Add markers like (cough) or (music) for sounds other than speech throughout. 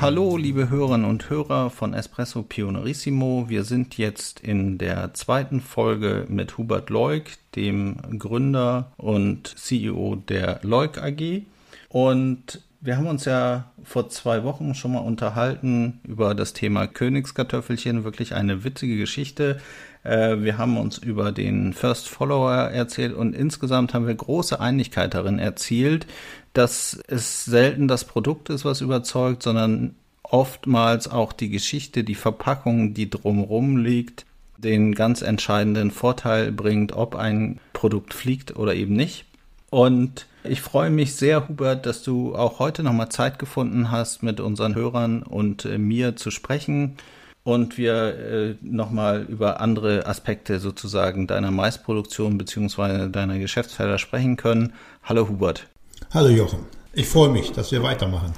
hallo liebe Hörerinnen und Hörer von Espresso Pionerissimo. Wir sind jetzt in der zweiten Folge mit Hubert Leuk, dem Gründer und CEO der Leuk AG. Und wir haben uns ja vor zwei Wochen schon mal unterhalten über das Thema Königskartoffelchen. Wirklich eine witzige Geschichte. Äh, wir haben uns über den First Follower erzählt und insgesamt haben wir große Einigkeit darin erzielt, dass es selten das Produkt ist, was überzeugt, sondern oftmals auch die Geschichte, die Verpackung, die drumherum liegt, den ganz entscheidenden Vorteil bringt, ob ein Produkt fliegt oder eben nicht. Und ich freue mich sehr, Hubert, dass du auch heute nochmal Zeit gefunden hast, mit unseren Hörern und äh, mir zu sprechen und wir äh, nochmal über andere Aspekte sozusagen deiner Maisproduktion bzw. deiner Geschäftsfelder sprechen können. Hallo Hubert. Hallo Jochen, ich freue mich, dass wir weitermachen.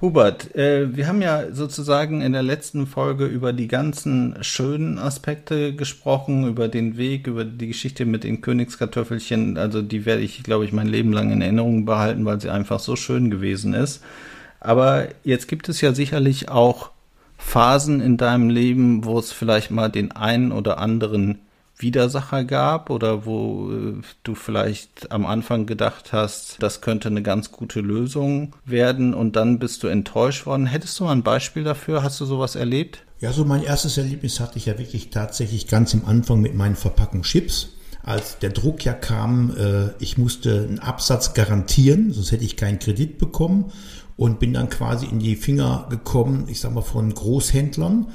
Hubert, äh, wir haben ja sozusagen in der letzten Folge über die ganzen schönen Aspekte gesprochen, über den Weg, über die Geschichte mit den Königskartoffelchen. Also die werde ich, glaube ich, mein Leben lang in Erinnerung behalten, weil sie einfach so schön gewesen ist. Aber jetzt gibt es ja sicherlich auch Phasen in deinem Leben, wo es vielleicht mal den einen oder anderen Widersacher gab oder wo äh, du vielleicht am Anfang gedacht hast, das könnte eine ganz gute Lösung werden und dann bist du enttäuscht worden. Hättest du mal ein Beispiel dafür? Hast du sowas erlebt? Ja, so mein erstes Erlebnis hatte ich ja wirklich tatsächlich ganz im Anfang mit meinen Verpackungen Chips. Als der Druck ja kam, äh, ich musste einen Absatz garantieren, sonst hätte ich keinen Kredit bekommen und bin dann quasi in die Finger gekommen, ich sag mal, von Großhändlern,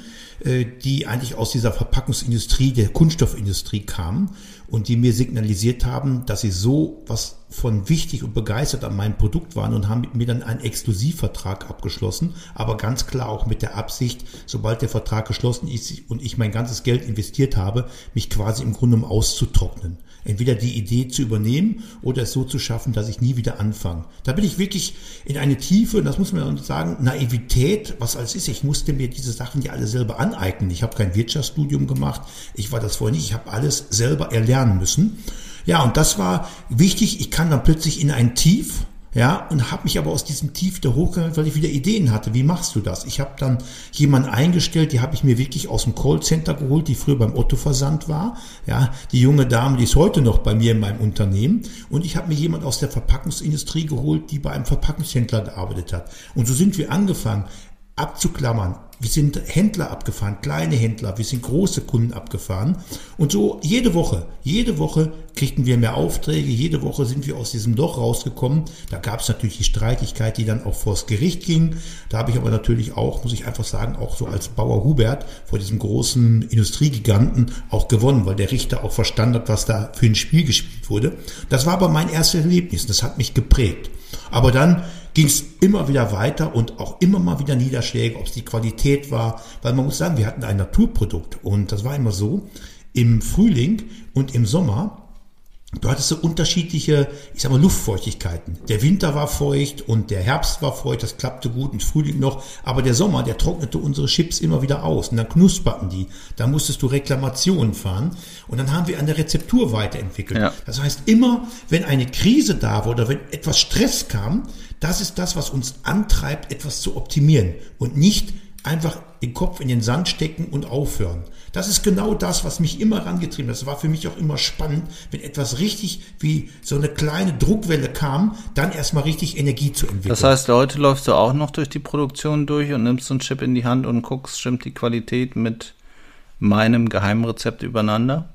äh, die eigentlich aus dieser Verpackungsindustrie, der Kunststoffindustrie kamen und die mir signalisiert haben, dass sie so was von wichtig und begeistert an meinem Produkt waren und haben mit mir dann einen Exklusivvertrag abgeschlossen, aber ganz klar auch mit der Absicht, sobald der Vertrag geschlossen ist und ich mein ganzes Geld investiert habe, mich quasi im Grunde um auszutrocknen entweder die Idee zu übernehmen oder es so zu schaffen, dass ich nie wieder anfange. Da bin ich wirklich in eine Tiefe, und das muss man sagen, Naivität, was alles ist. Ich musste mir diese Sachen ja alle selber aneignen. Ich habe kein Wirtschaftsstudium gemacht, ich war das vorher nicht, ich habe alles selber erlernen müssen. Ja, und das war wichtig. Ich kann dann plötzlich in ein Tief, ja, und habe mich aber aus diesem Tief da hochgegangen, weil ich wieder Ideen hatte. Wie machst du das? Ich habe dann jemanden eingestellt, die habe ich mir wirklich aus dem Callcenter geholt, die früher beim Otto Versand war. Ja, die junge Dame, die ist heute noch bei mir in meinem Unternehmen. Und ich habe mir jemand aus der Verpackungsindustrie geholt, die bei einem Verpackungshändler gearbeitet hat. Und so sind wir angefangen abzuklammern. Wir sind Händler abgefahren, kleine Händler, wir sind große Kunden abgefahren. Und so jede Woche, jede Woche kriegten wir mehr Aufträge, jede Woche sind wir aus diesem Loch rausgekommen. Da gab es natürlich die Streitigkeit, die dann auch vors Gericht ging. Da habe ich aber natürlich auch, muss ich einfach sagen, auch so als Bauer Hubert vor diesem großen Industriegiganten auch gewonnen, weil der Richter auch verstanden hat, was da für ein Spiel gespielt wurde. Das war aber mein erstes Erlebnis, das hat mich geprägt. Aber dann ging es immer wieder weiter und auch immer mal wieder Niederschläge, ob es die Qualität war, weil man muss sagen, wir hatten ein Naturprodukt und das war immer so, im Frühling und im Sommer Du hattest so unterschiedliche, ich sag mal, Luftfeuchtigkeiten. Der Winter war feucht und der Herbst war feucht, das klappte gut und Frühling noch. Aber der Sommer, der trocknete unsere Chips immer wieder aus und dann knusperten die. Da musstest du Reklamationen fahren und dann haben wir an der Rezeptur weiterentwickelt. Ja. Das heißt, immer wenn eine Krise da war oder wenn etwas Stress kam, das ist das, was uns antreibt, etwas zu optimieren und nicht einfach den Kopf in den Sand stecken und aufhören. Das ist genau das, was mich immer rangetrieben hat. Das war für mich auch immer spannend, wenn etwas richtig wie so eine kleine Druckwelle kam, dann erstmal richtig Energie zu entwickeln. Das heißt, heute läufst du auch noch durch die Produktion durch und nimmst so einen Chip in die Hand und guckst, stimmt die Qualität mit meinem Geheimrezept übereinander?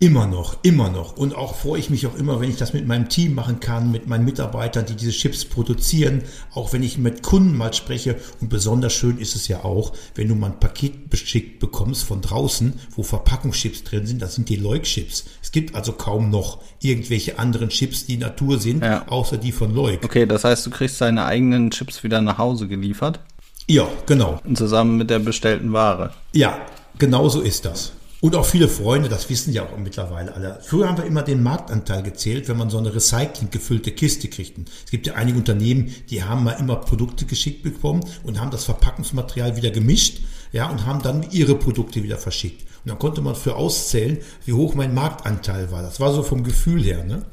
Immer noch, immer noch. Und auch freue ich mich auch immer, wenn ich das mit meinem Team machen kann, mit meinen Mitarbeitern, die diese Chips produzieren, auch wenn ich mit Kunden mal spreche. Und besonders schön ist es ja auch, wenn du mal ein Paket beschickt bekommst von draußen, wo Verpackungschips drin sind, das sind die Leuk-Chips. Es gibt also kaum noch irgendwelche anderen Chips, die Natur sind, ja. außer die von Leuk. Okay, das heißt, du kriegst deine eigenen Chips wieder nach Hause geliefert? Ja, genau. Zusammen mit der bestellten Ware. Ja, genau so ist das. Und auch viele Freunde, das wissen ja auch mittlerweile alle. Früher haben wir immer den Marktanteil gezählt, wenn man so eine Recycling gefüllte Kiste kriegt. Es gibt ja einige Unternehmen, die haben mal immer Produkte geschickt bekommen und haben das Verpackungsmaterial wieder gemischt, ja, und haben dann ihre Produkte wieder verschickt. Und dann konnte man für auszählen, wie hoch mein Marktanteil war. Das war so vom Gefühl her, ne?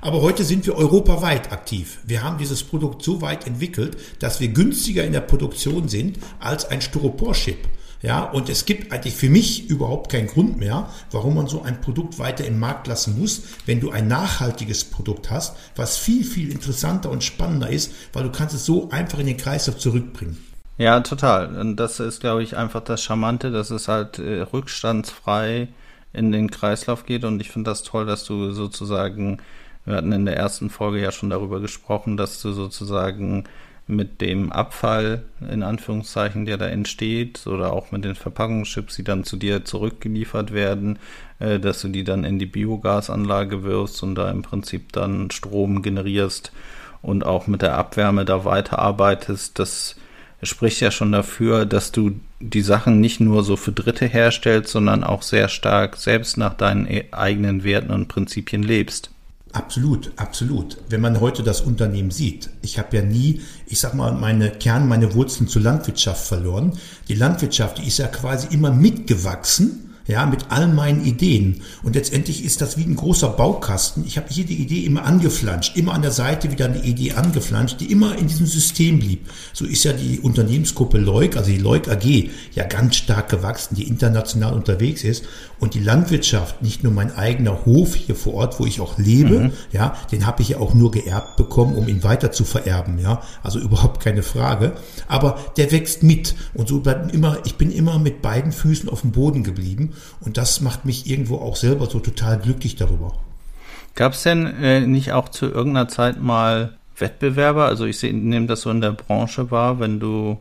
Aber heute sind wir europaweit aktiv. Wir haben dieses Produkt so weit entwickelt, dass wir günstiger in der Produktion sind als ein Styropor-Chip. Ja, und es gibt eigentlich für mich überhaupt keinen Grund mehr, warum man so ein Produkt weiter im Markt lassen muss, wenn du ein nachhaltiges Produkt hast, was viel, viel interessanter und spannender ist, weil du kannst es so einfach in den Kreislauf zurückbringen. Ja, total. Und das ist, glaube ich, einfach das Charmante, dass es halt äh, rückstandsfrei in den Kreislauf geht. Und ich finde das toll, dass du sozusagen, wir hatten in der ersten Folge ja schon darüber gesprochen, dass du sozusagen mit dem Abfall, in Anführungszeichen, der da entsteht, oder auch mit den Verpackungschips, die dann zu dir zurückgeliefert werden, äh, dass du die dann in die Biogasanlage wirfst und da im Prinzip dann Strom generierst und auch mit der Abwärme da weiterarbeitest. Das spricht ja schon dafür, dass du die Sachen nicht nur so für Dritte herstellst, sondern auch sehr stark selbst nach deinen e-, eigenen Werten und Prinzipien lebst. Absolut, absolut. Wenn man heute das Unternehmen sieht, ich habe ja nie, ich sag mal, meine Kern, meine Wurzeln zur Landwirtschaft verloren. Die Landwirtschaft, die ist ja quasi immer mitgewachsen ja, mit all meinen Ideen. Und letztendlich ist das wie ein großer Baukasten. Ich habe jede Idee immer angeflanscht, immer an der Seite wieder eine Idee angeflanscht, die immer in diesem System blieb. So ist ja die Unternehmensgruppe Leuk, also die Leuk AG, ja ganz stark gewachsen, die international unterwegs ist. Und die Landwirtschaft, nicht nur mein eigener Hof hier vor Ort, wo ich auch lebe, mhm. ja, den habe ich ja auch nur geerbt bekommen, um ihn weiter zu vererben, ja. Also (laughs) überhaupt keine Frage. Aber der wächst mit. Und so bleibt immer, ich bin immer mit beiden Füßen auf dem Boden geblieben. Und das macht mich irgendwo auch selber so total glücklich darüber. Gab es denn äh, nicht auch zu irgendeiner Zeit mal Wettbewerber? Also ich nehme das so in der Branche wahr, wenn du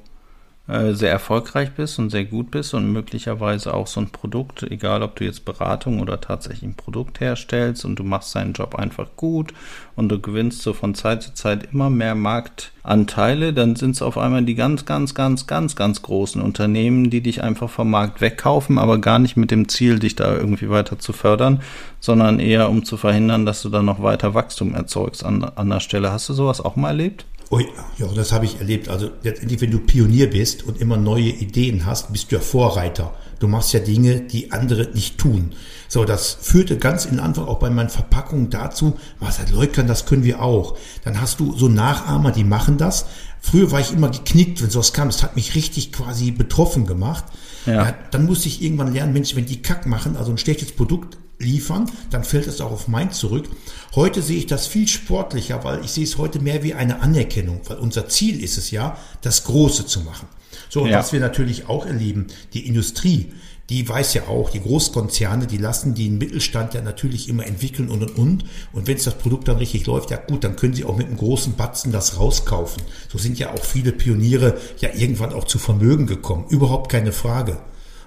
äh, sehr erfolgreich bist und sehr gut bist und möglicherweise auch so ein Produkt, egal ob du jetzt Beratung oder tatsächlich ein Produkt herstellst und du machst deinen Job einfach gut und du gewinnst so von Zeit zu Zeit immer mehr Marktanteile, dann sind es auf einmal die ganz, ganz, ganz, ganz, ganz großen Unternehmen, die dich einfach vom Markt wegkaufen, aber gar nicht mit dem Ziel, dich da irgendwie weiter zu fördern, sondern eher um zu verhindern, dass du da noch weiter Wachstum erzeugst an, an der Stelle. Hast du sowas auch mal erlebt? Oh ja, das habe ich erlebt. Also letztendlich, wenn du Pionier bist und immer neue Ideen hast, bist du ja Vorreiter. Du machst ja Dinge, die andere nicht tun. So, das führte ganz in Anfang auch bei meinen Verpackungen dazu, was hat Leukern, das können wir auch. Dann hast du so Nachahmer, die machen das. Früher war ich immer geknickt, wenn sowas kam. Das hat mich richtig quasi betroffen gemacht. Ja. ja dann musste ich irgendwann lernen, Mensch, wenn die Kack machen, also ein schlechtes Produkt liefern, dann fällt es auch auf mein zurück. Heute sehe ich das viel sportlicher, weil ich sehe es heute mehr wie eine Anerkennung, weil unser Ziel ist es ja, das Große zu machen. So, und ja. was wir natürlich auch erleben, die Industrie, die weiß ja auch, die Großkonzerne, die lassen den Mittelstand ja natürlich immer entwickeln und und und. Und wenn es das Produkt dann richtig läuft, ja gut, dann können sie auch mit einem großen Batzen das rauskaufen. So sind ja auch viele Pioniere ja irgendwann auch zu Vermögen gekommen. Überhaupt keine Frage.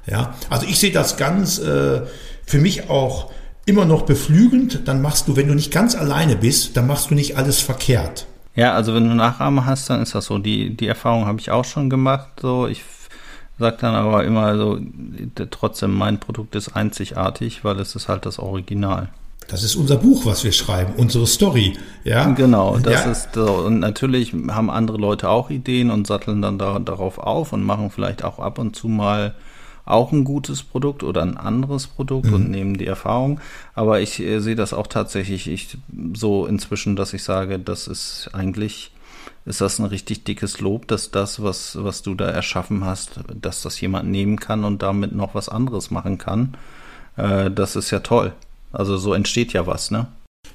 Ja, also ich sehe das ganz äh, für mich auch immer noch beflügelnd. Dann machst du, wenn du nicht ganz alleine bist, dann machst du nicht alles verkehrt. Ja, also wenn du Nachahmer hast, dann ist das so. Die, die Erfahrung habe ich auch schon gemacht. So, ich sage dann aber immer so, trotzdem, mein Produkt ist einzigartig, weil es ist halt das Original. Das ist unser Buch, was wir schreiben, unsere Story. Ja, genau. Das ja. ist so. Und natürlich haben andere Leute auch Ideen und satteln dann da, darauf auf und machen vielleicht auch ab und zu mal auch ein gutes Produkt oder ein anderes Produkt mhm. und nehmen die Erfahrung. Aber ich äh, sehe das auch tatsächlich ich, so inzwischen, dass ich sage, das ist eigentlich, ist das ein richtig dickes Lob, dass das, was, was du da erschaffen hast, dass das jemand nehmen kann und damit noch was anderes machen kann. Äh, das ist ja toll. Also so entsteht ja was, ne?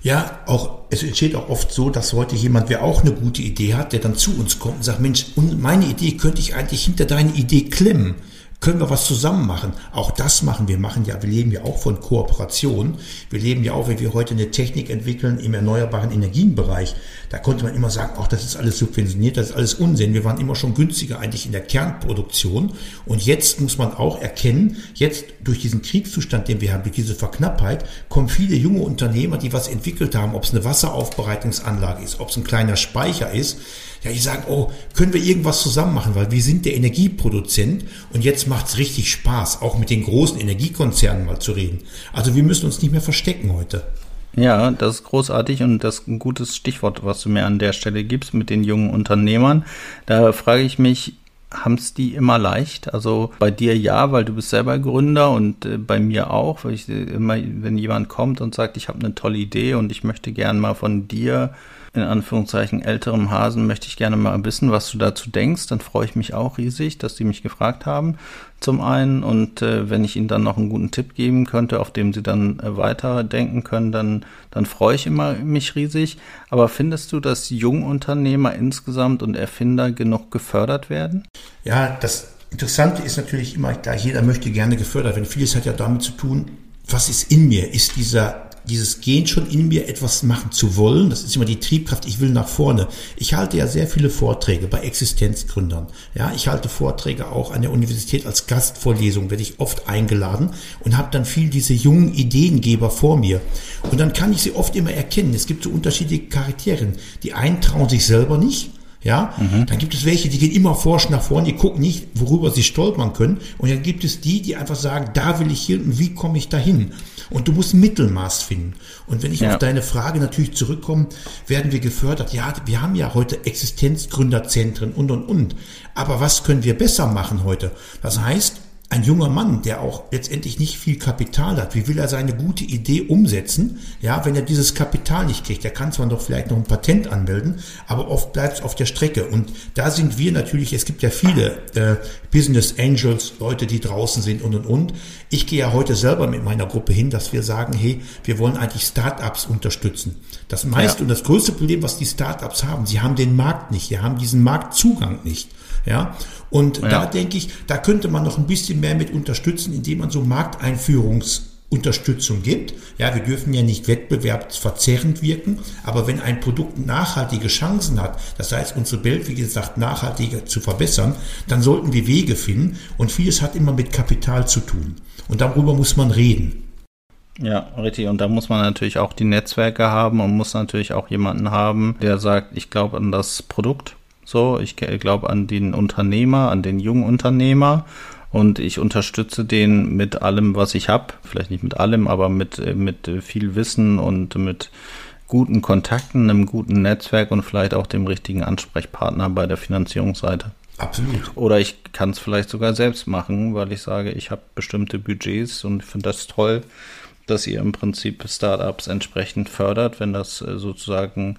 Ja, auch, es entsteht auch oft so, dass heute jemand, wer auch eine gute Idee hat, der dann zu uns kommt und sagt, Mensch, meine Idee könnte ich eigentlich hinter deine Idee klemmen können wir was zusammen machen? Auch das machen wir. Machen ja, wir leben ja auch von Kooperation. Wir leben ja auch, wenn wir heute eine Technik entwickeln im erneuerbaren Energienbereich. Da konnte man immer sagen, auch das ist alles subventioniert, das ist alles Unsinn. Wir waren immer schon günstiger eigentlich in der Kernproduktion. Und jetzt muss man auch erkennen, jetzt durch diesen Kriegszustand, den wir haben, durch diese Verknappheit, kommen viele junge Unternehmer, die was entwickelt haben, ob es eine Wasseraufbereitungsanlage ist, ob es ein kleiner Speicher ist, Ja, die sagen, oh, können wir irgendwas zusammen machen, weil wir sind der Energieproduzent und jetzt macht's richtig Spaß, auch mit den großen Energiekonzernen mal zu reden. Also wir müssen uns nicht mehr verstecken heute. Ja, das ist großartig und das ist ein gutes Stichwort, was du mir an der Stelle gibst mit den jungen Unternehmern. Da frage ich mich, haben es die immer leicht? Also bei dir ja, weil du bist selber Gründer und äh, bei mir auch, weil ich immer, wenn jemand kommt und sagt, ich habe eine tolle Idee und ich möchte gern mal von dir in Anführungszeichen älterem Hasen möchte ich gerne mal wissen, was du dazu denkst. Dann freue ich mich auch riesig, dass die mich gefragt haben. Zum einen und äh, wenn ich ihnen dann noch einen guten Tipp geben könnte, auf dem sie dann äh, weiterdenken können, dann, dann freue ich immer mich riesig. Aber findest du, dass Jungunternehmer insgesamt und Erfinder genug gefördert werden? Ja, das Interessante ist natürlich immer gleich, jeder möchte gerne gefördert werden. Vieles hat ja damit zu tun, was ist in mir? Ist dieser dieses Gen schon in mir, etwas machen zu wollen. Das ist immer die Triebkraft, ich will nach vorne. Ich halte ja sehr viele Vorträge bei Existenzgründern. Ja, ich halte Vorträge auch an der Universität als Gastvorlesung, werde ich oft eingeladen und habe dann viel diese jungen Ideengeber vor mir. Und dann kann ich sie oft immer erkennen. Es gibt so unterschiedliche Charaktere. Die einen trauen sich selber nicht, ja, mhm. dann gibt es welche, die gehen immer forsch nach vorne, die gucken nicht, worüber sie stolpern können. Und dann gibt es die, die einfach sagen, da will ich hin und wie komme ich dahin? Und du musst Mittelmaß finden. Und wenn ich ja. auf deine Frage natürlich zurückkomme, werden wir gefördert. Ja, wir haben ja heute Existenzgründerzentren und, und, und. Aber was können wir besser machen heute? Das heißt, ein junger Mann, der auch letztendlich nicht viel Kapital hat, wie will er seine gute Idee umsetzen? Ja, wenn er dieses Kapital nicht kriegt, der kann zwar noch vielleicht noch ein Patent anmelden, aber oft bleibt es auf der Strecke. Und da sind wir natürlich, es gibt ja viele äh, Business Angels, Leute, die draußen sind und und und. Ich gehe ja heute selber mit meiner Gruppe hin, dass wir sagen, hey, wir wollen eigentlich Startups unterstützen. Das meiste ja. und das größte Problem, was die Startups haben, sie haben den Markt nicht, sie haben diesen Marktzugang nicht. Ja, und ja. da denke ich, da könnte man noch ein bisschen mehr mit unterstützen, indem man so Markteinführungsunterstützung gibt. Ja, wir dürfen ja nicht wettbewerbsverzerrend wirken, aber wenn ein Produkt nachhaltige Chancen hat, das heißt unsere Welt, wie gesagt, nachhaltiger zu verbessern, dann sollten wir Wege finden und vieles hat immer mit Kapital zu tun. Und darüber muss man reden. Ja, richtig. Und da muss man natürlich auch die Netzwerke haben und muss natürlich auch jemanden haben, der sagt, ich glaube an das Produkt so, ich glaube an den Unternehmer, an den jungen Unternehmer und ich unterstütze den mit allem, was ich habe. Vielleicht nicht mit allem, aber mit, äh, mit viel Wissen und mit guten Kontakten, einem guten Netzwerk und vielleicht auch dem richtigen Ansprechpartner bei der Finanzierungsseite. Absolut. Oder ich kann es vielleicht sogar selbst machen, weil ich sage, ich habe bestimmte Budgets und finde das toll, dass ihr im Prinzip Startups entsprechend fördert, wenn das äh, sozusagen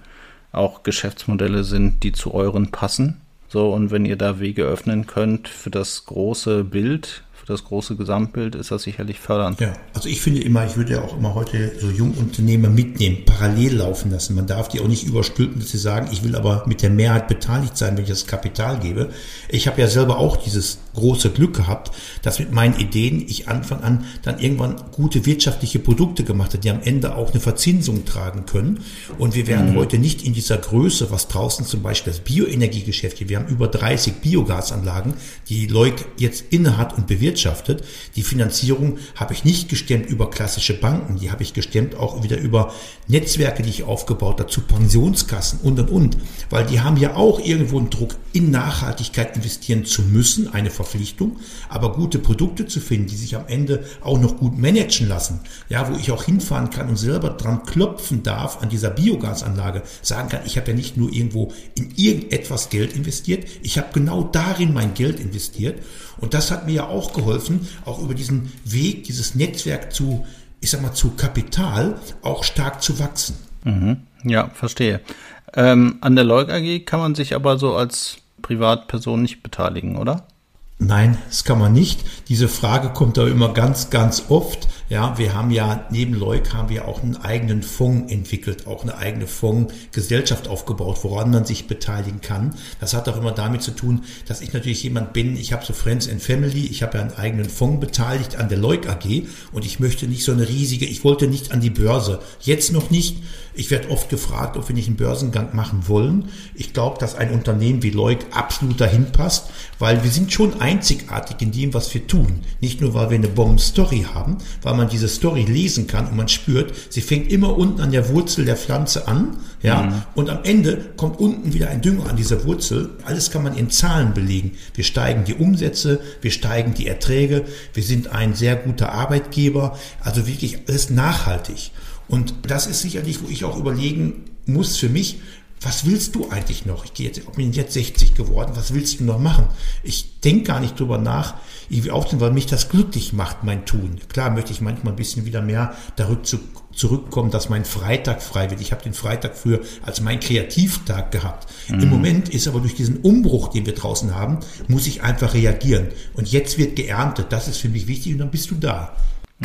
auch Geschäftsmodelle sind, die zu euren passen. So, und wenn ihr da Wege öffnen könnt für das große Bild, das große Gesamtbild ist das sicherlich fördernd. Ja, also ich finde immer, ich würde ja auch immer heute so Jungunternehmer mitnehmen, parallel laufen lassen. Man darf die auch nicht überstülpen, dass sie sagen, ich will aber mit der Mehrheit beteiligt sein, wenn ich das Kapital gebe. Ich habe ja selber auch dieses große Glück gehabt, dass mit meinen Ideen ich Anfang an dann irgendwann gute wirtschaftliche Produkte gemacht habe, die am Ende auch eine Verzinsung tragen können. Und wir wären mhm. heute nicht in dieser Größe, was draußen zum Beispiel das Bioenergiegeschäft hier, wir haben über 30 Biogasanlagen, die Leuk jetzt innehat und bewirtschaftet erwirtschaftet. Die Finanzierung habe ich nicht gestemmt über klassische Banken, die habe ich gestemmt auch wieder über Netzwerke, die ich aufgebaut habe, zu Pensionskassen und und und, weil die haben ja auch irgendwo einen Druck, in Nachhaltigkeit investieren zu müssen, eine Verpflichtung, aber gute Produkte zu finden, die sich am Ende auch noch gut managen lassen, ja, wo ich auch hinfahren kann und selber dran klopfen darf an dieser Biogasanlage, sagen kann, ich habe ja nicht nur irgendwo in irgendetwas Geld investiert, ich habe genau darin mein Geld investiert. Und das hat mir ja auch geholfen, auch über diesen Weg, dieses Netzwerk zu, ich sag mal, zu Kapital auch stark zu wachsen. Mhm. Ja, verstehe. Ähm, an der Leuk AG kann man sich aber so als Privatperson nicht beteiligen, oder? Nein, das kann man nicht. Diese Frage kommt da immer ganz, ganz oft. Ja, wir haben ja neben Leuk haben wir auch einen eigenen Fonds entwickelt, auch eine eigene Fondsgesellschaft aufgebaut, woran man sich beteiligen kann. Das hat auch immer damit zu tun, dass ich natürlich jemand bin, ich habe so Friends and Family, ich habe ja einen eigenen Fonds beteiligt an der Leuk AG und ich möchte nicht so eine riesige, ich wollte nicht an die Börse, jetzt noch nicht. Ich werde oft gefragt, ob wir nicht einen Börsengang machen wollen. Ich glaube, dass ein Unternehmen wie Leuk absolut dahin passt, weil wir sind schon einzigartig in dem, was wir tun. Nicht nur, weil wir eine Bomben-Story haben, weil man diese Story lesen kann und man spürt, sie fängt immer unten an der Wurzel der Pflanze an, ja, mhm. und am Ende kommt unten wieder ein Dünger an dieser Wurzel. Alles kann man in Zahlen belegen. Wir steigen die Umsätze, wir steigen die Erträge, wir sind ein sehr guter Arbeitgeber, also wirklich alles nachhaltig. Und das ist sicherlich, wo ich auch überlegen muss für mich, was willst du eigentlich noch? Ich gehe jetzt, ich bin jetzt 60 geworden, was willst du noch machen? Ich denke gar nicht drüber nach, irgendwie aufzunehmen, weil mich das glücklich macht, mein Tun. Klar möchte ich manchmal ein bisschen wieder mehr darüber zu, zurückkommen, dass mein Freitag frei wird. Ich habe den Freitag früher als mein Kreativtag gehabt. Mhm. Im Moment ist aber durch diesen Umbruch, den wir draußen haben, muss ich einfach reagieren. Und jetzt wird geerntet. Das ist für mich wichtig und dann bist du da.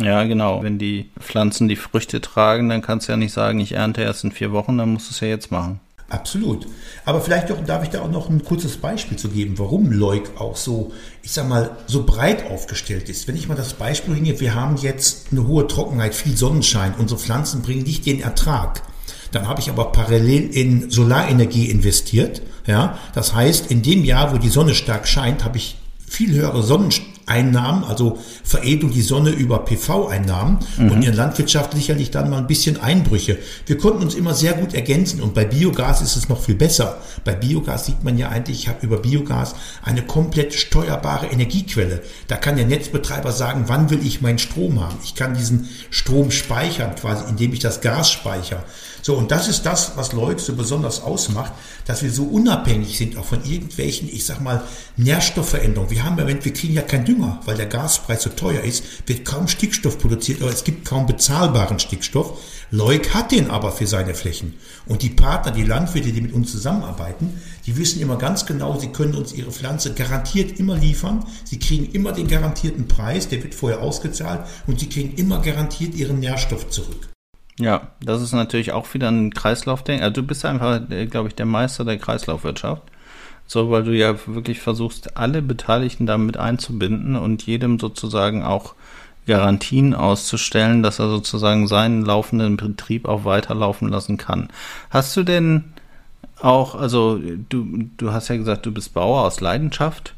Ja, genau. Wenn die Pflanzen die Früchte tragen, dann kannst du ja nicht sagen, ich ernte erst in vier Wochen, dann musst du es ja jetzt machen. Absolut. Aber vielleicht doch, darf ich da auch noch ein kurzes Beispiel zu geben, warum Leuk auch so, ich sag mal, so breit aufgestellt ist. Wenn ich mal das Beispiel bringe, wir haben jetzt eine hohe Trockenheit, viel Sonnenschein, unsere Pflanzen bringen nicht den Ertrag. Dann habe ich aber parallel in Solarenergie investiert. Ja, das heißt, in dem Jahr, wo die Sonne stark scheint, habe ich viel höhere Sonnenschein Einnahmen, also Veredelung die Sonne über PV-Einnahmen mhm. und in der Landwirtschaft sicherlich dann mal ein bisschen Einbrüche. Wir konnten uns immer sehr gut ergänzen und bei Biogas ist es noch viel besser. Bei Biogas sieht man ja eigentlich, ich habe über Biogas eine komplett steuerbare Energiequelle. Da kann der Netzbetreiber sagen, wann will ich meinen Strom haben. Ich kann diesen Strom speichern, quasi indem ich das Gas speichere. So, und das ist das, was Leute so besonders ausmacht, dass wir so unabhängig sind auch von irgendwelchen, ich sag mal, Nährstoffveränderungen. Wir haben ja, wir kriegen ja kein Dünger, weil der Gaspreis so teuer ist, wird kaum Stickstoff produziert oder es gibt kaum bezahlbaren Stickstoff. Leuk hat den aber für seine Flächen. Und die Partner, die Landwirte, die mit uns zusammenarbeiten, die wissen immer ganz genau, sie können uns ihre Pflanze garantiert immer liefern. Sie kriegen immer den garantierten Preis, der wird vorher ausgezahlt und sie kriegen immer garantiert ihren Nährstoff zurück. Ja, das ist natürlich auch wieder ein Kreislaufdenken. Also du bist einfach, äh, glaube ich, der Meister der Kreislaufwirtschaft. So, weil du ja wirklich versuchst, alle Beteiligten damit einzubinden und jedem sozusagen auch Garantien auszustellen, dass er sozusagen seinen laufenden Betrieb auch weiterlaufen lassen kann. Hast du denn auch, also du, du hast ja gesagt, du bist Bauer aus Leidenschaft.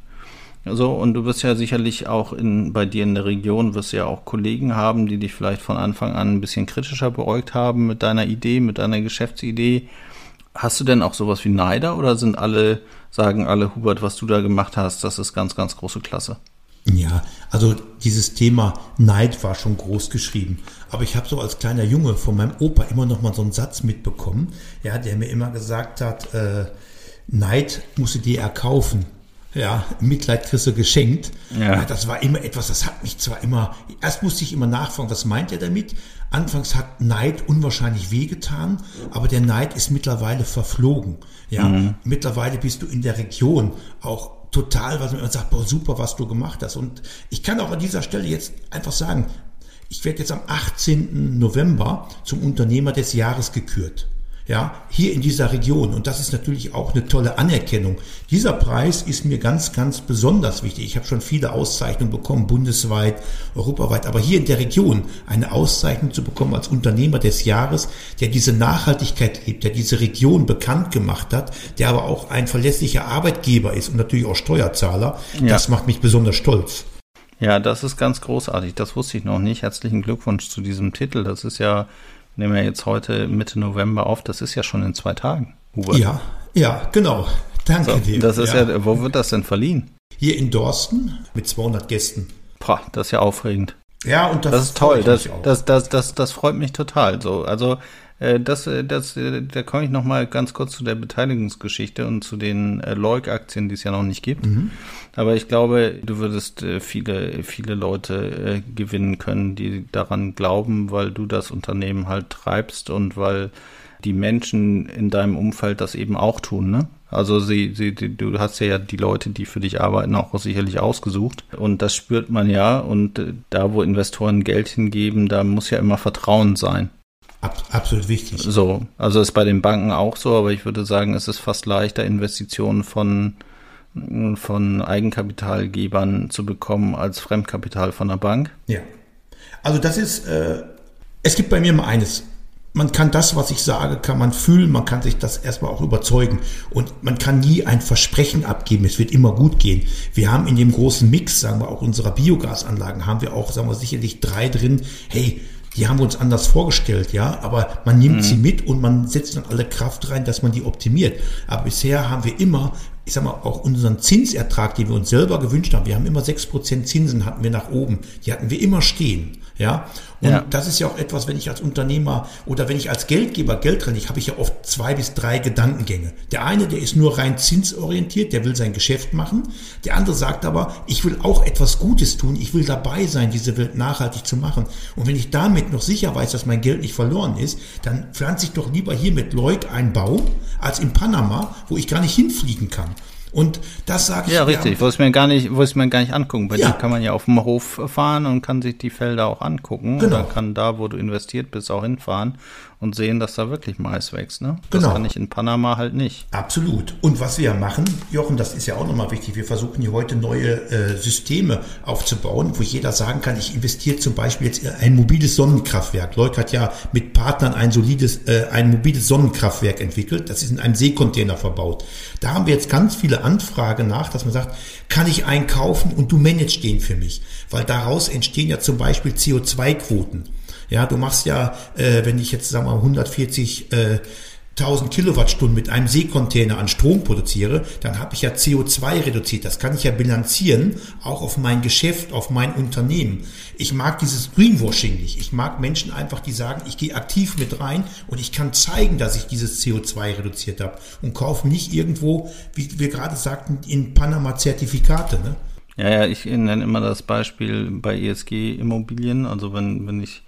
So, und du wirst ja sicherlich auch in, bei dir in der Region, wirst ja auch Kollegen haben, die dich vielleicht von Anfang an ein bisschen kritischer beäugt haben mit deiner Idee, mit deiner Geschäftsidee. Hast du denn auch sowas wie Neider oder sind alle, sagen alle, Hubert, was du da gemacht hast, das ist ganz, ganz große Klasse? Ja, also dieses Thema Neid war schon groß geschrieben. Aber ich habe so als kleiner Junge von meinem Opa immer noch mal so einen Satz mitbekommen, ja, der mir immer gesagt hat, äh, Neid musst du dir erkaufen ja, Mitleid kriegst du geschenkt. Ja. Das war immer etwas, das hat mich zwar immer, erst musste ich immer nachfragen, was meint er damit? Anfangs hat Neid unwahrscheinlich wehgetan, aber der Neid ist mittlerweile verflogen. Ja, mhm. mittlerweile bist du in der Region auch total, was man sagt, boah, super, was du gemacht hast. Und ich kann auch an dieser Stelle jetzt einfach sagen, ich werde jetzt am 18. November zum Unternehmer des Jahres gekürt ja, hier in dieser Region. Und das ist natürlich auch eine tolle Anerkennung. Dieser Preis ist mir ganz, ganz besonders wichtig. Ich habe schon viele Auszeichnungen bekommen, bundesweit, europaweit, aber hier in der Region eine Auszeichnung zu bekommen als Unternehmer des Jahres, der diese Nachhaltigkeit lebt, der diese Region bekannt gemacht hat, der aber auch ein verlässlicher Arbeitgeber ist und natürlich auch Steuerzahler, ja. das macht mich besonders stolz. Ja, das ist ganz großartig. Das wusste ich noch nicht. Herzlichen Glückwunsch zu diesem Titel. Das ist ja nehmen wir jetzt heute Mitte November auf, das ist ja schon in zwei Tagen. Hubert. Ja, ja, genau. Danke so, dir. Das ist ja. ja, wo wird das denn verliehen? Hier in Dorsten mit 200 Gästen. Boah, das ist ja aufregend. Ja, und das, das ist toll. Das, das, das, das, das freut mich total. So, also das, äh, das, äh, da komme ich noch mal ganz kurz zu der Beteiligungsgeschichte und zu den Leuk-Aktien, die es ja noch nicht gibt. Mhm. Aber ich glaube, du würdest viele, viele Leute gewinnen können, die daran glauben, weil du das Unternehmen halt treibst und weil die Menschen in deinem Umfeld das eben auch tun, ne? Also sie, sie, du hast ja die Leute, die für dich arbeiten, auch sicherlich ausgesucht. Und das spürt man ja. Und da, wo Investoren Geld hingeben, da muss ja immer Vertrauen sein. Absolut wichtig. So, also ist bei den Banken auch so, aber ich würde sagen, es ist fast leichter, Investitionen von, von Eigenkapitalgebern zu bekommen als Fremdkapital von der Bank. Ja. Also das ist, äh, es gibt bei mir mal eines. man kann das, was ich sage, kann man fühlen, man kann sich das erstmal auch überzeugen und man kann nie ein Versprechen abgeben, es wird immer gut gehen. Wir haben in dem großen Mix, sagen wir auch unserer Biogasanlagen, haben wir auch, sagen wir sicherlich drei drin, hey, die haben wir uns anders vorgestellt, ja, aber man nimmt mhm. sie mit und man setzt dann alle Kraft rein, dass man die optimiert. Aber bisher haben wir immer ich sag mal, auch unseren Zinsertrag, den wir uns selber gewünscht haben, wir haben immer sechs Prozent Zinsen hatten wir nach oben, die hatten wir immer stehen. Ja, und ja. das ist ja auch etwas, wenn ich als Unternehmer oder wenn ich als Geldgeber Geld drin, ich habe ich ja oft zwei bis drei Gedankengänge. Der eine, der ist nur rein zinsorientiert, der will sein Geschäft machen. Der andere sagt aber, ich will auch etwas Gutes tun, ich will dabei sein, diese Welt nachhaltig zu machen. Und wenn ich damit noch sicher weiß, dass mein Geld nicht verloren ist, dann pflanze ich doch lieber hier mit Leuk einen Baum als in Panama, wo ich gar nicht hinfliegen kann. Und das sage ich. Ja, richtig, wo es mir gar nicht, wo es mir gar nicht angucken. Bei ja. dir kann man ja auf dem Hof fahren und kann sich die Felder auch angucken. Genau. Oder kann da, wo du investiert bist, auch hinfahren und sehen, dass da wirklich Mais wächst. Ne? Das genau. kann ich in Panama halt nicht. Absolut. Und was wir ja machen, Jochen, das ist ja auch nochmal wichtig, wir versuchen hier heute neue äh, Systeme aufzubauen, wo jeder sagen kann, ich investiere zum Beispiel jetzt in ein mobiles Sonnenkraftwerk. Leuk hat ja mit Partnern ein solides, äh, ein mobiles Sonnenkraftwerk entwickelt. Das ist in einem Seekontainer verbaut. Da haben wir jetzt ganz viele Anfragen nach, dass man sagt, kann ich einkaufen und du managst den für mich? Weil daraus entstehen ja zum Beispiel CO2-Quoten. Ja, du machst ja, äh, wenn ich jetzt sagen wir mal 140 äh, 1000 Kilowattstunden mit einem Seekontainer an Strom produziere, dann habe ich ja CO2 reduziert. Das kann ich ja bilanzieren, auch auf mein Geschäft, auf mein Unternehmen. Ich mag dieses Greenwashing nicht. Ich mag Menschen einfach, die sagen, ich gehe aktiv mit rein und ich kann zeigen, dass ich dieses CO2 reduziert habe und kaufe nicht irgendwo, wie wir gerade sagten, in Panama Zertifikate. Ne? Ja, ja, ich nenne immer das Beispiel bei ESG-Immobilien. Also wenn, wenn ich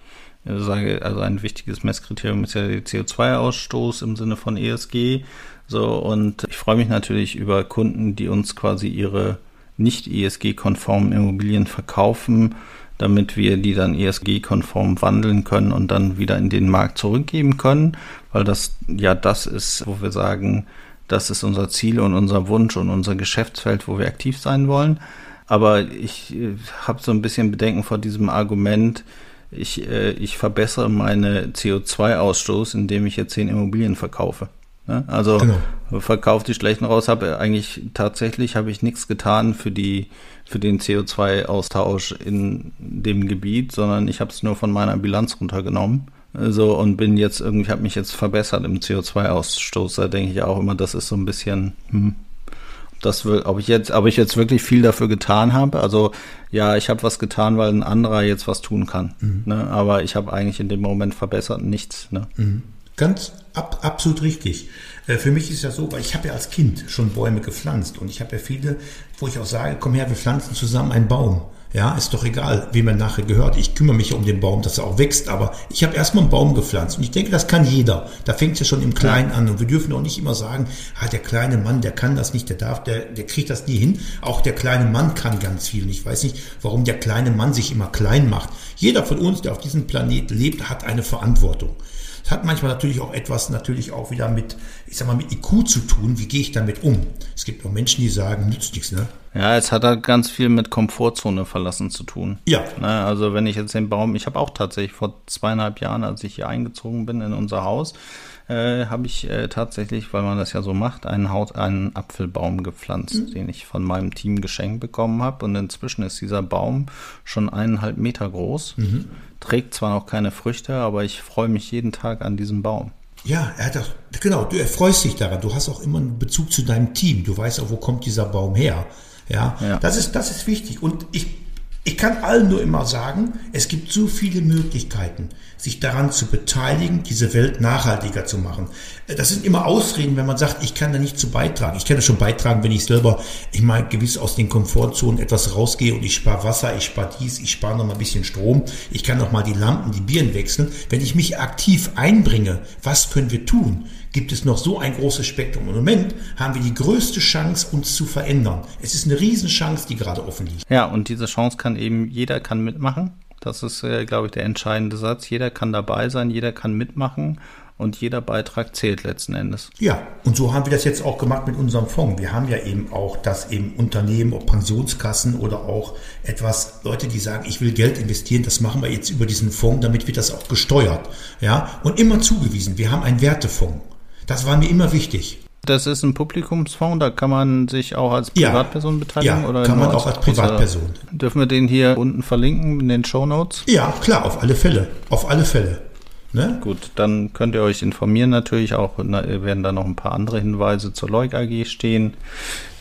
also ein wichtiges Messkriterium ist ja der CO2-Ausstoß im Sinne von ESG. So, und ich freue mich natürlich über Kunden, die uns quasi ihre nicht ESG-konformen Immobilien verkaufen, damit wir die dann ESG-konform wandeln können und dann wieder in den Markt zurückgeben können, weil das ja das ist, wo wir sagen, das ist unser Ziel und unser Wunsch und unser Geschäftsfeld, wo wir aktiv sein wollen. Aber ich äh, habe so ein bisschen Bedenken vor diesem Argument, ich, äh, ich verbessere meine CO2-Ausstoß, indem ich jetzt zehn Immobilien verkaufe. Ne? Also genau. verkaufe die schlechten raus, habe eigentlich tatsächlich habe ich nichts getan für die für den CO2-Austausch in dem Gebiet, sondern ich habe es nur von meiner Bilanz runtergenommen. So und bin jetzt irgendwie, habe mich jetzt verbessert im CO2-Ausstoß. Da denke ich auch immer, das ist so ein bisschen, hm, das, ob ich jetzt, ob ich jetzt wirklich viel dafür getan habe. Also ja, ich habe was getan, weil ein anderer jetzt was tun kann. Mhm. Ne? Aber ich habe eigentlich in dem Moment verbessert nichts. Ne? Mhm. Ganz ab, absolut richtig. Äh, für mich ist ja so, weil ich habe ja als Kind schon Bäume gepflanzt und ich habe ja viele, wo ich auch sage, komm her, wir pflanzen zusammen einen Baum. Ja, ist doch egal, wem er nachher gehört. Ich kümmere mich um den Baum, dass er auch wächst. Aber ich habe erstmal einen Baum gepflanzt. Und ich denke, das kann jeder. Da fängt es ja schon im Kleinen an. Und wir dürfen auch nicht immer sagen, ah, der kleine Mann, der kann das nicht, der darf, der, der kriegt das nie hin. Auch der kleine Mann kann ganz viel. Und ich weiß nicht, warum der kleine Mann sich immer klein macht. Jeder von uns, der auf diesem Planet lebt, hat eine Verantwortung. Es hat manchmal natürlich auch etwas natürlich auch wieder mit, ich sag mal, mit IQ zu tun. Wie gehe ich damit um? Es gibt auch Menschen, die sagen, nützt nichts, ne? Ja, es hat halt ganz viel mit Komfortzone verlassen zu tun. Ja. Ne, also wenn ich jetzt den Baum, ich habe auch tatsächlich vor zweieinhalb Jahren, als ich hier eingezogen bin in unser Haus, äh, habe ich äh, tatsächlich, weil man das ja so macht, einen, Haut, einen Apfelbaum gepflanzt, mhm. den ich von meinem Team geschenkt bekommen habe. Und inzwischen ist dieser Baum schon eineinhalb Meter groß. Mhm. Trägt zwar noch keine Früchte, aber ich freue mich jeden Tag an diesem Baum. Ja, er hat auch, genau, du erfreust dich daran. Du hast auch immer einen Bezug zu deinem Team. Du weißt auch, wo kommt dieser Baum her. Ja, ja. Das, ist, das ist wichtig. Und ich ich kann allen nur immer sagen, es gibt so viele Möglichkeiten, sich daran zu beteiligen, diese Welt nachhaltiger zu machen. Das sind immer Ausreden, wenn man sagt, ich kann da nicht zu beitragen. Ich kann da schon beitragen, wenn ich selber, ich meine, gewiss aus den Komfortzonen etwas rausgehe und ich spare Wasser, ich spare dies, ich spare noch mal ein bisschen Strom, ich kann noch mal die Lampen, die Birnen wechseln. Wenn ich mich aktiv einbringe, was können wir tun? Gibt es noch so ein großes Spektrum. Im Moment haben wir die größte Chance, uns zu verändern. Es ist eine Riesenchance, die gerade offen liegt. Ja, und diese Chance kann eben, jeder kann mitmachen. Das ist, äh, glaube ich, der entscheidende Satz. Jeder kann dabei sein, jeder kann mitmachen und jeder Beitrag zählt letzten Endes. Ja, und so haben wir das jetzt auch gemacht mit unserem Fonds. Wir haben ja eben auch, dass eben Unternehmen, ob Pensionskassen oder auch etwas Leute, die sagen, ich will Geld investieren, das machen wir jetzt über diesen Fonds, damit wird das auch gesteuert. Ja, und immer zugewiesen. Wir haben einen Wertefonds. Das war mir immer wichtig. Das ist ein Publikumsfonds, da kann man sich auch als Privatperson ja, beteiligen? Ja, oder kann man auch als Privatperson. Dürfen wir den hier unten verlinken in den Show Notes? Ja, klar, auf alle Fälle. Auf alle Fälle. Ne? Gut, dann könnt ihr euch informieren natürlich auch, na, werden da noch ein paar andere Hinweise zur Leuk AG stehen.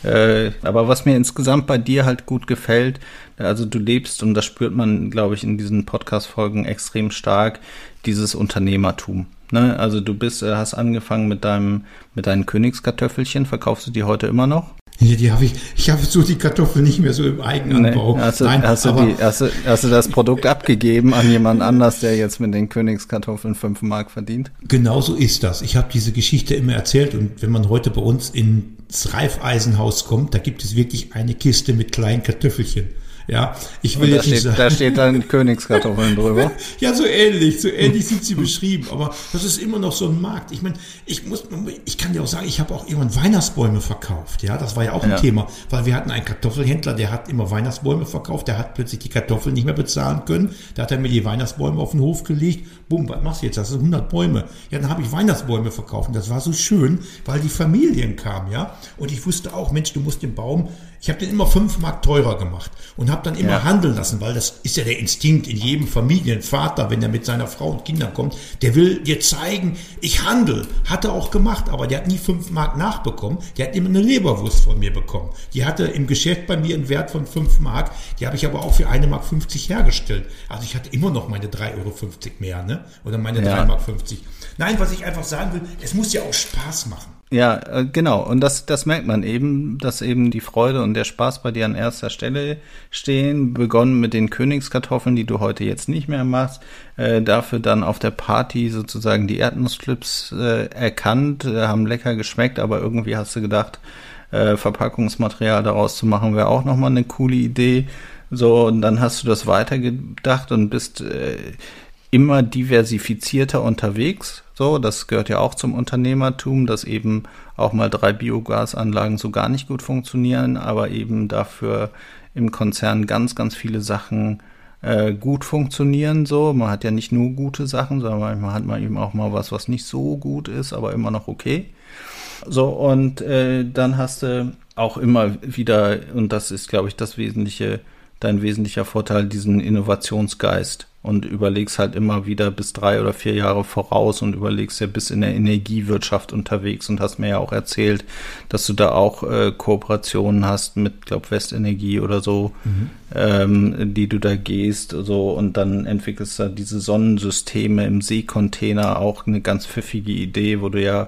Äh, aber was mir insgesamt bei dir halt gut gefällt, also du lebst und das spürt man, glaube ich, in diesen Podcast-Folgen extrem stark, dieses Unternehmertum. Ne? Also du bist, äh, hast angefangen mit deinem, mit deinen Königskartoffelchen, verkaufst du die heute immer noch? Ja, die habe ich, ich habe so die Kartoffeln nicht mehr so im Eigenanbau. Nee, hast, du, Nein, hast, du die, hast, du, hast du das Produkt abgegeben an jemand anders, der jetzt mit den Königskartoffeln fünf Mark verdient? Genau so ist das. Ich habe diese Geschichte immer erzählt und wenn man heute bei uns ins Reifeisenhaus kommt, da gibt es wirklich eine Kiste mit kleinen Kartoffelchen. Ja, ich will jetzt steht, nicht sagen. Da steht dann Königskartoffeln drüber. (laughs) ja, so ähnlich, so ähnlich sind sie beschrieben. Aber das ist immer noch so ein Markt. Ich meine, ich muss, ich kann dir auch sagen, ich habe auch irgendwann Weihnachtsbäume verkauft. Ja, das war ja auch ein ja. Thema, weil wir hatten einen Kartoffelhändler, der hat immer Weihnachtsbäume verkauft. Der hat plötzlich die Kartoffeln nicht mehr bezahlen können. Da hat er mir die Weihnachtsbäume auf den Hof gelegt. Bumm, was machst du jetzt? Das sind 100 Bäume. Ja, dann habe ich Weihnachtsbäume verkauft. Und das war so schön, weil die Familien kamen, ja. Und ich wusste auch, Mensch, du musst den Baum ich habe den immer fünf Mark teurer gemacht und habe dann immer ja. handeln lassen, weil das ist ja der Instinkt in jedem Familienvater, wenn er mit seiner Frau und Kindern kommt, der will dir zeigen, ich handel. Hat er auch gemacht, aber der hat nie fünf Mark nachbekommen. Der hat immer eine Leberwurst von mir bekommen. Die hatte im Geschäft bei mir einen Wert von fünf Mark. Die habe ich aber auch für eine Mark 50 hergestellt. Also ich hatte immer noch meine 3,50 Euro mehr, ne? Oder meine ja. 3,50 Mark. Nein, was ich einfach sagen will, es muss ja auch Spaß machen. Ja, äh, genau. Und das, das merkt man eben, dass eben die Freude und der Spaß bei dir an erster Stelle stehen. Begonnen mit den Königskartoffeln, die du heute jetzt nicht mehr machst. Äh, dafür dann auf der Party sozusagen die Erdnussflips äh, erkannt, äh, haben lecker geschmeckt, aber irgendwie hast du gedacht, äh, Verpackungsmaterial daraus zu machen, wäre auch nochmal eine coole Idee. So, und dann hast du das weitergedacht und bist äh, immer diversifizierter unterwegs. So, das gehört ja auch zum Unternehmertum, dass eben auch mal drei Biogasanlagen so gar nicht gut funktionieren, aber eben dafür im Konzern ganz, ganz viele Sachen äh, gut funktionieren. So, man hat ja nicht nur gute Sachen, sondern manchmal hat man eben auch mal was, was nicht so gut ist, aber immer noch okay. So, und äh, dann hast du auch immer wieder, und das ist, glaube ich, das wesentliche, dein wesentlicher Vorteil, diesen Innovationsgeist und überlegst halt immer wieder bis drei oder vier Jahre voraus und überlegst ja bis in der Energiewirtschaft unterwegs und hast mir ja auch erzählt, dass du da auch äh, Kooperationen hast mit, glaub, Westenergie oder so, mhm. ähm, die du da gehst, so und dann entwickelst du da diese Sonnensysteme im Seekontainer, auch eine ganz pfiffige Idee, wo du ja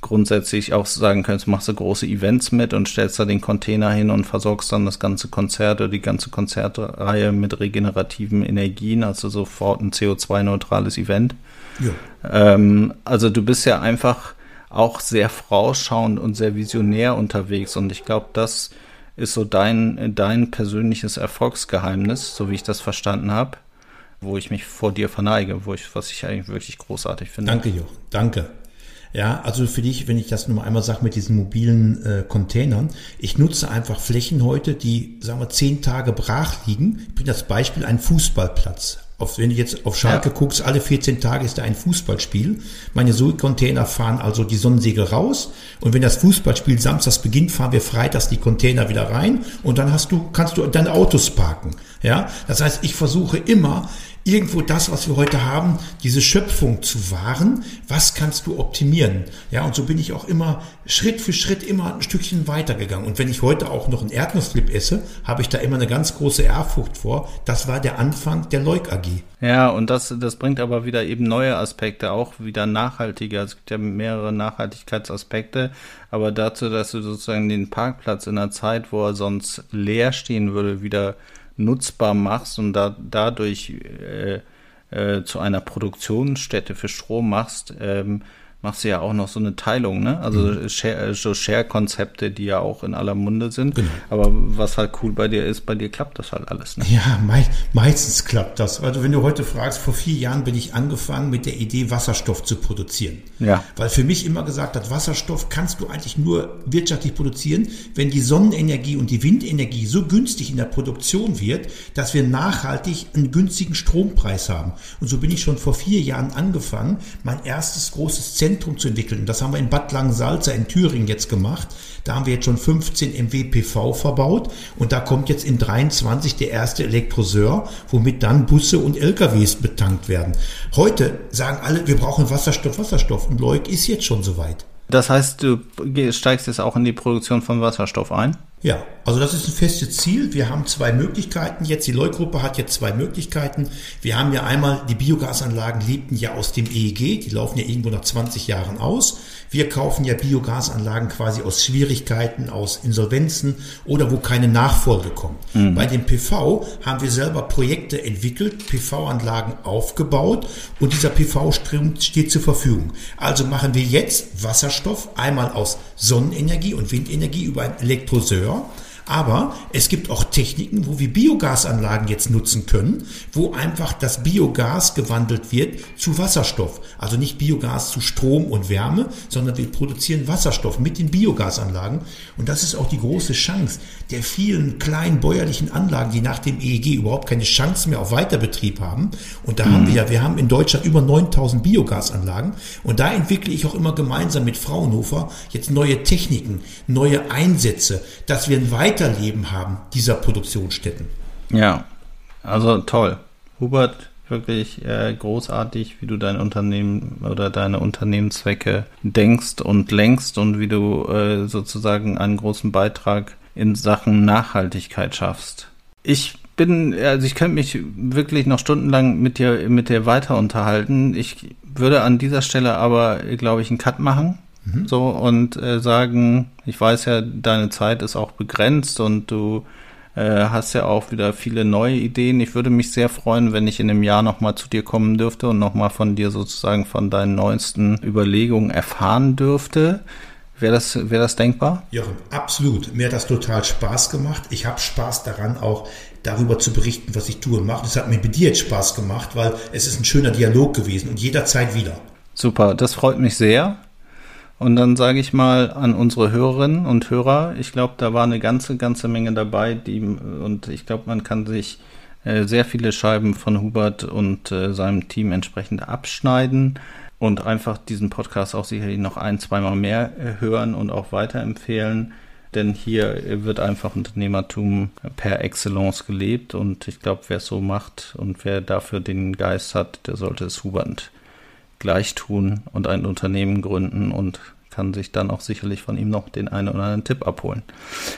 grundsätzlich auch sagen könntest, machst du große Events mit und stellst da den Container hin und versorgst dann das ganze Konzert oder die ganze Konzertreihe mit regenerativen Energien, also sofort ein CO2-neutrales Event. Ja. Ähm, also du bist ja einfach auch sehr vorausschauend und sehr visionär unterwegs und ich glaube, das ist so dein, dein persönliches Erfolgsgeheimnis, so wie ich das verstanden habe, wo ich mich vor dir verneige, wo ich, was ich eigentlich wirklich großartig finde. Danke, Jo. Danke. Ja, also für dich, wenn ich das nur einmal sage mit diesen mobilen äh, Containern, ich nutze einfach Flächen heute, die, sagen wir, zehn Tage brach liegen. Ich bringe das Beispiel, ein Fußballplatz. Auf, wenn du jetzt auf Schalke ja. guckst, alle 14 Tage ist da ein Fußballspiel. Meine Suhl-Container fahren also die Sonnensegel raus. Und wenn das Fußballspiel samstags beginnt, fahren wir freitags die Container wieder rein. Und dann hast du, kannst du deine Autos parken. Ja, das heißt, ich versuche immer, irgendwo das, was wir heute haben, diese Schöpfung zu wahren. Was kannst du optimieren? Ja, und so bin ich auch immer Schritt für Schritt immer ein Stückchen weitergegangen. Und wenn ich heute auch noch einen Erdnussflip esse, habe ich da immer eine ganz große Ehrfurcht vor. Das war der Anfang der Leuk AG. Ja, und das, das bringt aber wieder eben neue Aspekte, auch wieder nachhaltiger. Es gibt ja mehrere Nachhaltigkeitsaspekte, aber dazu, dass du sozusagen den Parkplatz in einer Zeit, wo er sonst leer stehen würde, wieder nutzbar machst und da, dadurch äh, äh, zu einer Produktionsstätte für Strom machst, ähm, machst du ja auch noch so eine Teilung, ne? Also mhm. Share, so Share-Konzepte, die ja auch in aller Munde sind. Genau. Aber was halt cool bei dir ist, bei dir klappt das halt alles, ne? Ja, mei meistens klappt das. Also wenn du heute fragst, vor vier Jahren bin ich angefangen mit der Idee, Wasserstoff zu produzieren. Ja. Weil für mich immer gesagt hat, Wasserstoff kannst du eigentlich nur wirtschaftlich produzieren, wenn die Sonnenenergie und die Windenergie so günstig in der Produktion wird, dass wir nachhaltig einen günstigen Strompreis haben. Und so bin ich schon vor vier Jahren angefangen, mein erstes großes Zentrum Zentrum zu entwickeln. Das haben wir in Bad Langensalza in Thüringen jetzt gemacht. Da haben wir jetzt schon 15 MW PV verbaut und da kommt jetzt in 23 der erste Elektroseur, womit dann Busse und LKWs betankt werden. Heute sagen alle, wir brauchen Wasserstoff, Wasserstoff und Leuk ist jetzt schon soweit. Das heißt, du steigst jetzt auch in die Produktion von Wasserstoff ein? Ja, also das ist ein festes Ziel. Wir haben zwei Möglichkeiten jetzt. Die Leugruppe hat jetzt zwei Möglichkeiten. Wir haben ja einmal, die Biogasanlagen lebten ja aus dem EEG, die laufen ja irgendwo nach 20 Jahren aus. Wir kaufen ja Biogasanlagen quasi aus Schwierigkeiten, aus Insolvenzen oder wo keine Nachfolge kommt. Mhm. Bei dem PV haben wir selber Projekte entwickelt, PV-Anlagen aufgebaut und dieser PV-Strom steht zur Verfügung. Also machen wir jetzt Wasserstoff einmal aus Sonnenenergie und Windenergie über ein Elektroseur. Aber es gibt auch Techniken, wo wir Biogasanlagen jetzt nutzen können, wo einfach das Biogas gewandelt wird zu Wasserstoff. Also nicht Biogas zu Strom und Wärme, sondern wir produzieren Wasserstoff mit den Biogasanlagen. Und das ist auch die große Chance der vielen kleinen bäuerlichen Anlagen, die nach dem EEG überhaupt keine Chance mehr auf Weiterbetrieb haben. Und da mhm. haben wir ja, wir haben in Deutschland über 9000 Biogasanlagen. Und da entwickle ich auch immer gemeinsam mit Fraunhofer jetzt neue Techniken, neue Einsätze, dass wir ein Weiterleben haben dieser Produktionsstätten. Ja, also toll. Hubert, wirklich äh, großartig, wie du dein Unternehmen oder deine Unternehmenszwecke denkst und lenkst und wie du äh, sozusagen einen großen Beitrag in Sachen Nachhaltigkeit schaffst. Ich bin, also ich könnte mich wirklich noch stundenlang mit dir, mit dir weiter unterhalten. Ich würde an dieser Stelle aber, glaube ich, einen Cut machen Mhm. So und äh, sagen, ich weiß ja, deine Zeit ist auch begrenzt und du äh, hast ja auch wieder viele neue Ideen. Ich würde mich sehr freuen, wenn ich in einem Jahr nochmal zu dir kommen dürfte und nochmal von dir sozusagen von deinen neuesten Überlegungen erfahren dürfte. Wäre das, wäre das denkbar? Jochen, absolut. Mir hat das total Spaß gemacht. Ich habe Spaß daran, auch darüber zu berichten, was ich tue und mache. Das hat mir bei dir jetzt Spaß gemacht, weil es ist ein schöner Dialog gewesen und jederzeit wieder. Super, das freut mich sehr. Und dann sage ich mal an unsere Hörerinnen und Hörer, ich glaube, da war eine ganze, ganze Menge dabei, die, und ich glaube, man kann sich äh, sehr viele Scheiben von Hubert und äh, seinem Team entsprechend abschneiden und einfach diesen Podcast auch sicherlich noch ein, zweimal mehr äh, hören und auch weiterempfehlen. Denn hier wird einfach Unternehmertum per Excellence gelebt und ich glaube, wer es so macht und wer dafür den Geist hat, der sollte es Hubert gleich tun und ein Unternehmen gründen und kann sich dann auch sicherlich von ihm noch den einen oder anderen Tipp abholen.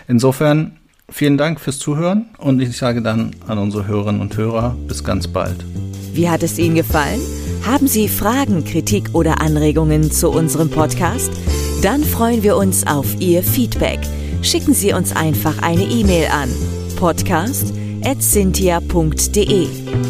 Insofern vielen Dank fürs Zuhören und ich sage dann an unsere Hörerinnen und Hörer bis ganz bald. Wie hat es Ihnen gefallen? Haben Sie Fragen, Kritik oder Anregungen zu unserem Podcast? Dann freuen wir uns auf Ihr Feedback. Schicken Sie uns einfach eine E-Mail an podcast@cynthia.de.